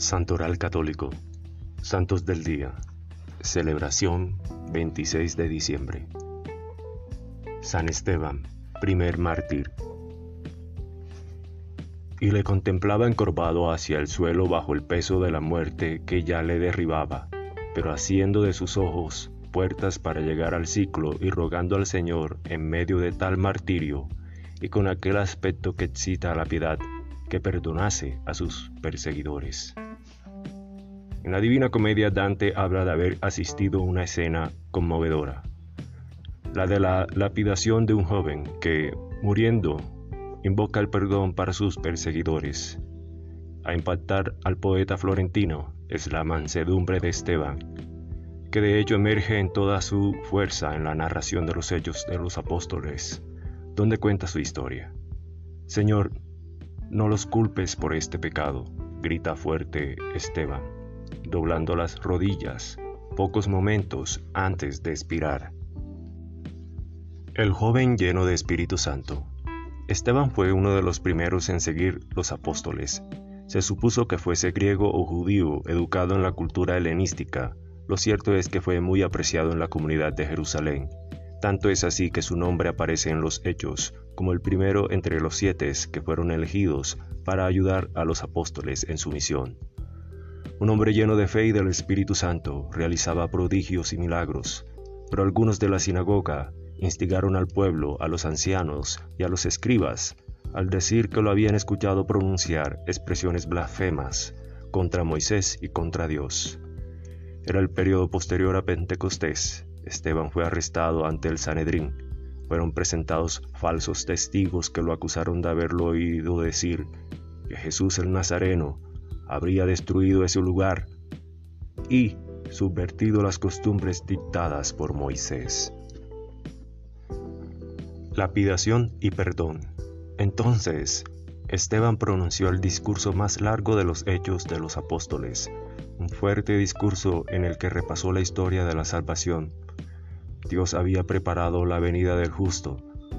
Santoral Católico. Santos del Día. Celebración 26 de diciembre. San Esteban, primer mártir. Y le contemplaba encorvado hacia el suelo bajo el peso de la muerte que ya le derribaba, pero haciendo de sus ojos puertas para llegar al ciclo y rogando al Señor en medio de tal martirio, y con aquel aspecto que excita a la piedad, que perdonase a sus perseguidores. En la Divina Comedia Dante habla de haber asistido a una escena conmovedora, la de la lapidación de un joven que, muriendo, invoca el perdón para sus perseguidores. A impactar al poeta florentino es la mansedumbre de Esteban, que de hecho emerge en toda su fuerza en la narración de los hechos de los apóstoles, donde cuenta su historia. Señor, no los culpes por este pecado, grita fuerte Esteban doblando las rodillas pocos momentos antes de expirar. El joven lleno de Espíritu Santo. Esteban fue uno de los primeros en seguir los apóstoles. Se supuso que fuese griego o judío, educado en la cultura helenística. Lo cierto es que fue muy apreciado en la comunidad de Jerusalén. Tanto es así que su nombre aparece en los Hechos como el primero entre los siete que fueron elegidos para ayudar a los apóstoles en su misión. Un hombre lleno de fe y del Espíritu Santo realizaba prodigios y milagros, pero algunos de la sinagoga instigaron al pueblo, a los ancianos y a los escribas, al decir que lo habían escuchado pronunciar expresiones blasfemas contra Moisés y contra Dios. Era el periodo posterior a Pentecostés. Esteban fue arrestado ante el Sanedrín. Fueron presentados falsos testigos que lo acusaron de haberlo oído decir que Jesús el Nazareno habría destruido ese lugar y subvertido las costumbres dictadas por Moisés. Lapidación y perdón. Entonces, Esteban pronunció el discurso más largo de los hechos de los apóstoles, un fuerte discurso en el que repasó la historia de la salvación. Dios había preparado la venida del justo,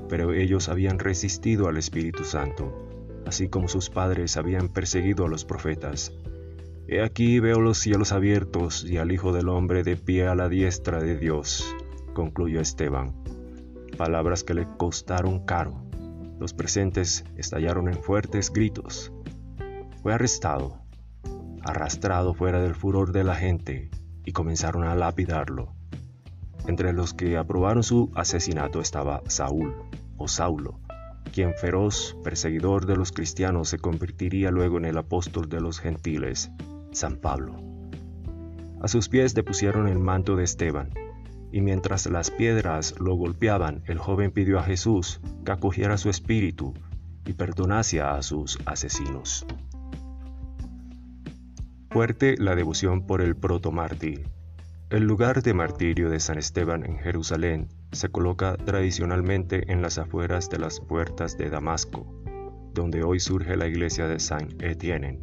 pero ellos habían resistido al Espíritu Santo así como sus padres habían perseguido a los profetas. He aquí veo los cielos abiertos y al Hijo del Hombre de pie a la diestra de Dios, concluyó Esteban. Palabras que le costaron caro. Los presentes estallaron en fuertes gritos. Fue arrestado, arrastrado fuera del furor de la gente, y comenzaron a lapidarlo. Entre los que aprobaron su asesinato estaba Saúl, o Saulo, quien feroz perseguidor de los cristianos se convertiría luego en el apóstol de los gentiles, San Pablo. A sus pies depusieron el manto de Esteban, y mientras las piedras lo golpeaban, el joven pidió a Jesús que acogiera su espíritu y perdonase a sus asesinos. Fuerte la devoción por el protomártir. El lugar de martirio de San Esteban en Jerusalén se coloca tradicionalmente en las afueras de las puertas de Damasco, donde hoy surge la iglesia de San Etienne.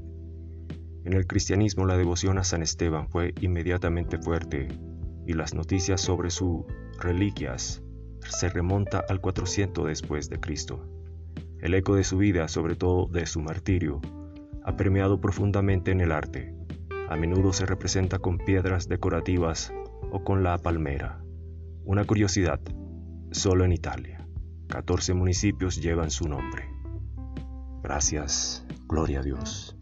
En el cristianismo la devoción a San Esteban fue inmediatamente fuerte y las noticias sobre sus reliquias se remonta al 400 después de Cristo. El eco de su vida, sobre todo de su martirio, ha permeado profundamente en el arte. A menudo se representa con piedras decorativas o con la palmera. Una curiosidad, solo en Italia, 14 municipios llevan su nombre. Gracias, gloria a Dios.